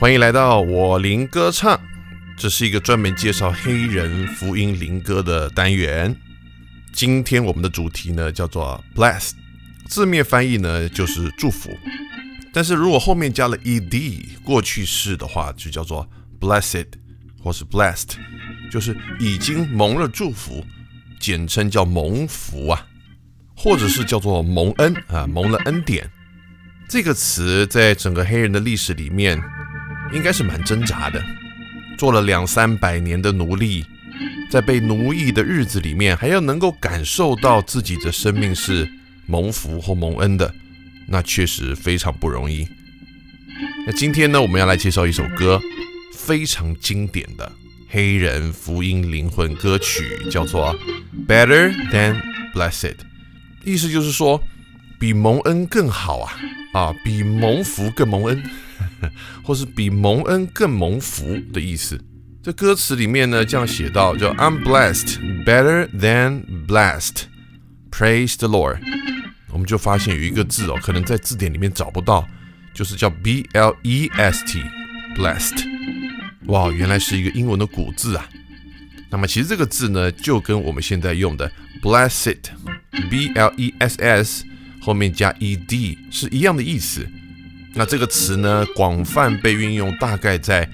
欢迎来到我灵歌唱，这是一个专门介绍黑人福音灵歌的单元。今天我们的主题呢叫做 bless，字面翻译呢就是祝福，但是如果后面加了 ed 过去式的话，就叫做 blessed 或是 blessed，就是已经蒙了祝福，简称叫蒙福啊，或者是叫做蒙恩啊，蒙了恩典。这个词在整个黑人的历史里面。应该是蛮挣扎的，做了两三百年的奴隶，在被奴役的日子里面，还要能够感受到自己的生命是蒙福或蒙恩的，那确实非常不容易。那今天呢，我们要来介绍一首歌，非常经典的黑人福音灵魂歌曲，叫做《Better Than Blessed》，意思就是说，比蒙恩更好啊，啊，比蒙福更蒙恩。或是比蒙恩更蒙福的意思。这歌词里面呢，这样写到：叫 I'm blessed better than blessed, praise the Lord。我们就发现有一个字哦，可能在字典里面找不到，就是叫 B L E S T blessed。哇，原来是一个英文的古字啊。那么其实这个字呢，就跟我们现在用的 blessed B L E S S 后面加 E D 是一样的意思。那这个词呢，广泛被运用，大概在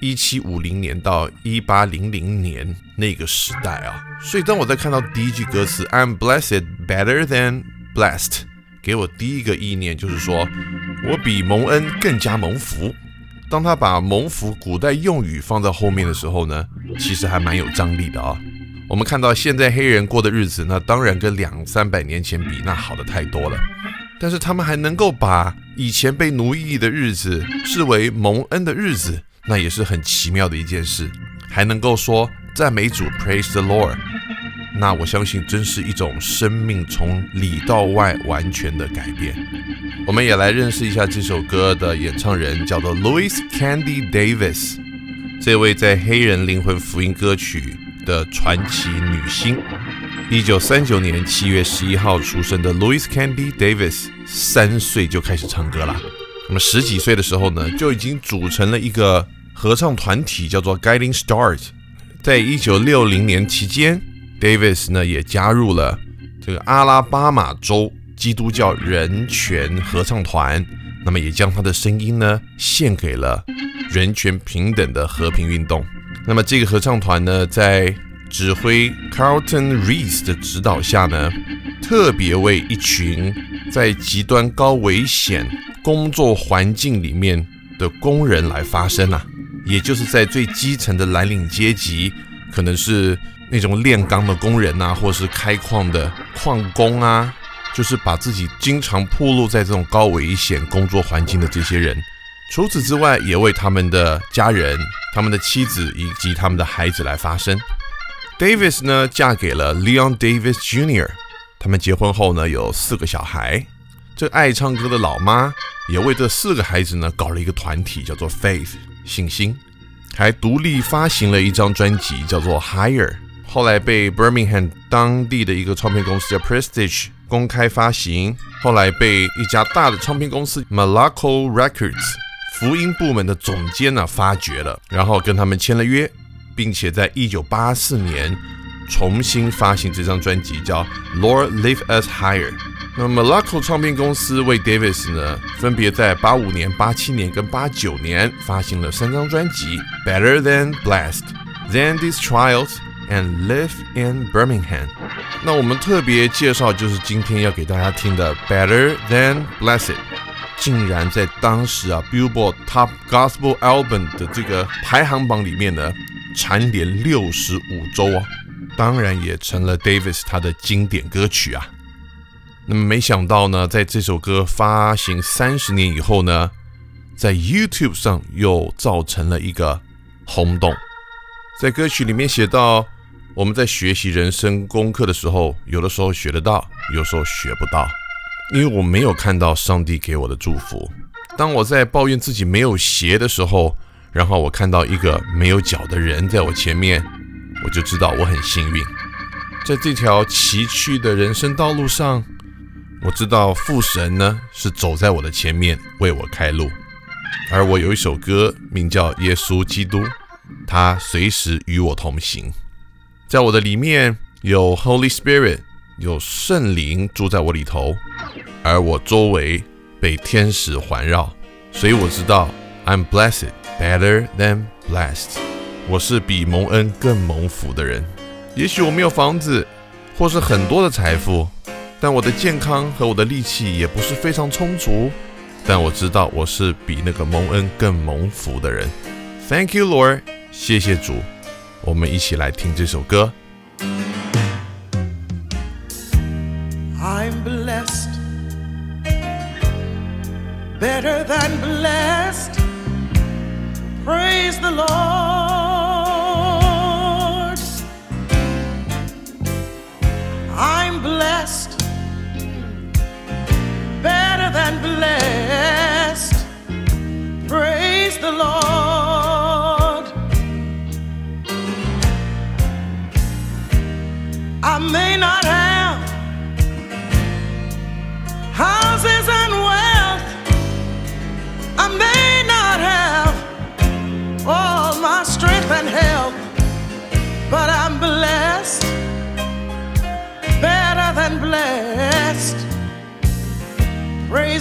一七五零年到一八零零年那个时代啊。所以当我在看到第一句歌词 "I'm blessed better than blessed"，给我第一个意念就是说我比蒙恩更加蒙福。当他把蒙福古代用语放在后面的时候呢，其实还蛮有张力的啊。我们看到现在黑人过的日子，那当然跟两三百年前比，那好的太多了。但是他们还能够把以前被奴役的日子视为蒙恩的日子，那也是很奇妙的一件事。还能够说赞美主，Praise the Lord，那我相信真是一种生命从里到外完全的改变。我们也来认识一下这首歌的演唱人，叫做 Louis Candy Davis，这位在黑人灵魂福音歌曲的传奇女星。一九三九年七月十一号出生的 Louis Candy Davis，三岁就开始唱歌了。那么十几岁的时候呢，就已经组成了一个合唱团体，叫做 Guiding Stars。在一九六零年期间，Davis 呢也加入了这个阿拉巴马州基督教人权合唱团。那么也将他的声音呢献给了人权平等的和平运动。那么这个合唱团呢，在指挥 Carlton Rees 的指导下呢，特别为一群在极端高危险工作环境里面的工人来发声啊，也就是在最基层的蓝领阶级，可能是那种炼钢的工人呐，或是开矿的矿工啊，就是把自己经常暴露在这种高危险工作环境的这些人。除此之外，也为他们的家人、他们的妻子以及他们的孩子来发声。Davis 呢，嫁给了 Leon Davis Jr.，他们结婚后呢，有四个小孩。这爱唱歌的老妈也为这四个孩子呢，搞了一个团体，叫做 Faith 信心，还独立发行了一张专辑，叫做 Higher。后来被 Birmingham 当地的一个唱片公司叫 Prestige 公开发行，后来被一家大的唱片公司 Malaco Records 福音部门的总监呢发掘了，然后跟他们签了约。并且在一九八四年重新发行这张专辑，叫《Lord Lift Us Higher》。那么 Malaco 唱片公司为 Davis 呢，分别在八五年、八七年跟八九年发行了三张专辑，《Better Than Blessed》、《Than These Trials》and《Live in Birmingham》。那我们特别介绍就是今天要给大家听的《Better Than Blessed》，竟然在当时啊 Billboard Top Gospel Album 的这个排行榜里面呢。蝉联六十五周啊，当然也成了 Davis 他的经典歌曲啊。那么没想到呢，在这首歌发行三十年以后呢，在 YouTube 上又造成了一个轰动。在歌曲里面写到，我们在学习人生功课的时候，有的时候学得到，有时候学不到，因为我没有看到上帝给我的祝福。当我在抱怨自己没有鞋的时候，然后我看到一个没有脚的人在我前面，我就知道我很幸运。在这条崎岖的人生道路上，我知道父神呢是走在我的前面为我开路。而我有一首歌名叫《耶稣基督》，他随时与我同行，在我的里面有 Holy Spirit，有圣灵住在我里头，而我周围被天使环绕，所以我知道 I'm blessed better than blessed，我是比蒙恩更蒙福的人。也许我没有房子，或是很多的财富，但我的健康和我的力气也不是非常充足。但我知道我是比那个蒙恩更蒙福的人。Thank you, Lord，谢谢主。我们一起来听这首歌。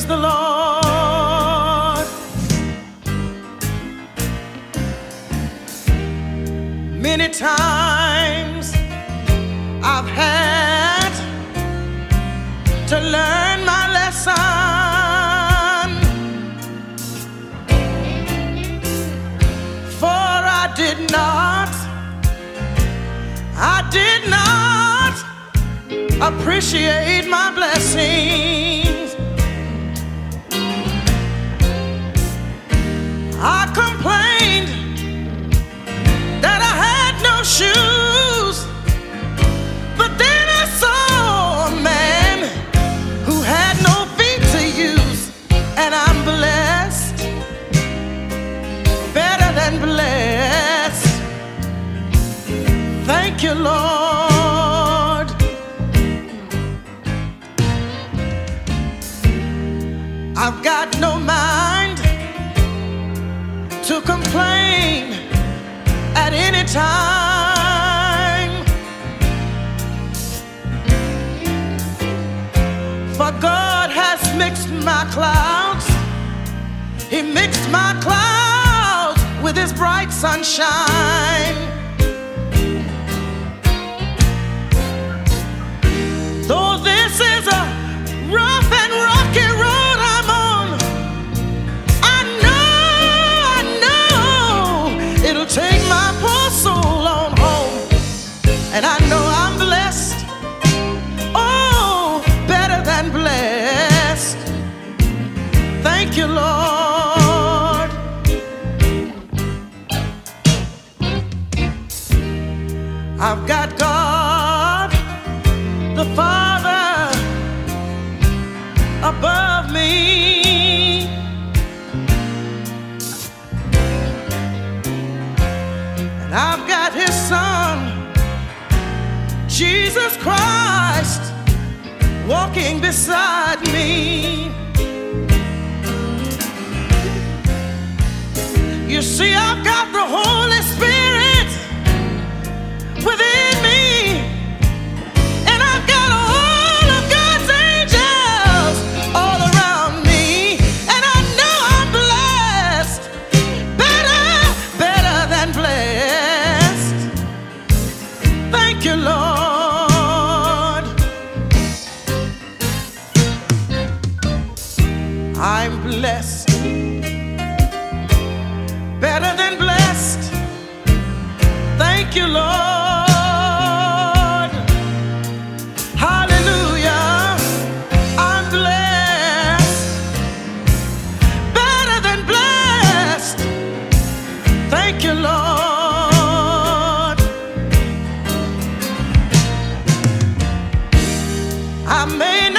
The Lord. Many times I've had to learn my lesson. For I did not, I did not appreciate my blessings. I complained that I had no shoes. But then I saw a man who had no feet to use, and I'm blessed, better than blessed. Thank you, Lord. I've got no mind complain at any time. For God has mixed my clouds. He mixed my clouds with his bright sunshine. Son, Jesus Christ, walking beside me. You see, I've got the Holy Spirit within you, Lord. Hallelujah. I'm blessed, better than blessed. Thank you, Lord. I may